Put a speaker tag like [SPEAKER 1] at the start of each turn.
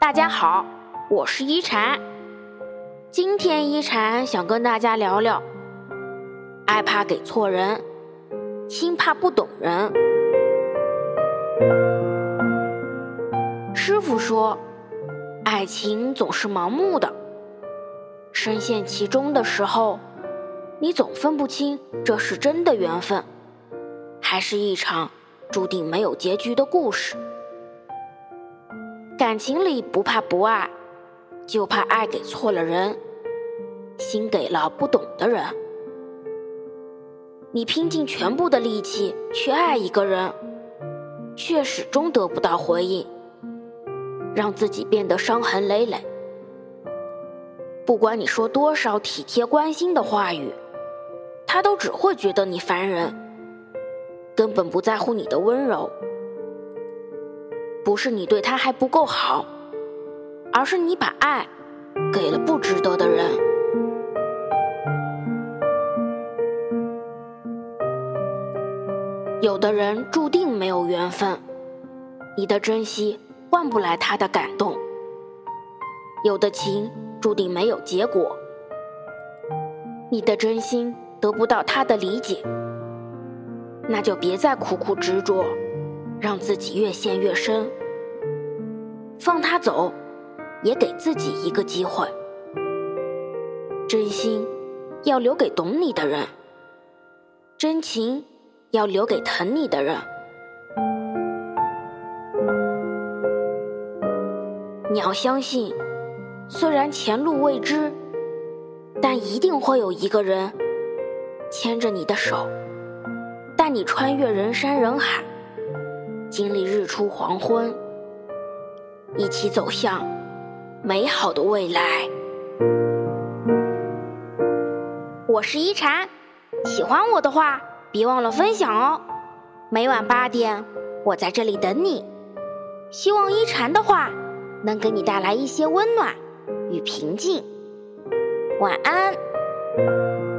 [SPEAKER 1] 大家好，我是一禅。今天一禅想跟大家聊聊，爱怕给错人，心怕不懂人。师傅说，爱情总是盲目的，深陷其中的时候，你总分不清这是真的缘分，还是一场注定没有结局的故事。感情里不怕不爱，就怕爱给错了人，心给了不懂的人。你拼尽全部的力气去爱一个人，却始终得不到回应，让自己变得伤痕累累。不管你说多少体贴关心的话语，他都只会觉得你烦人，根本不在乎你的温柔。不是你对他还不够好，而是你把爱给了不值得的人。有的人注定没有缘分，你的珍惜换不来他的感动；有的情注定没有结果，你的真心得不到他的理解，那就别再苦苦执着。让自己越陷越深，放他走，也给自己一个机会。真心要留给懂你的人，真情要留给疼你的人。你要相信，虽然前路未知，但一定会有一个人牵着你的手，带你穿越人山人海。经历日出黄昏，一起走向美好的未来。我是一禅，喜欢我的话，别忘了分享哦。每晚八点，我在这里等你。希望一禅的话能给你带来一些温暖与平静。晚安。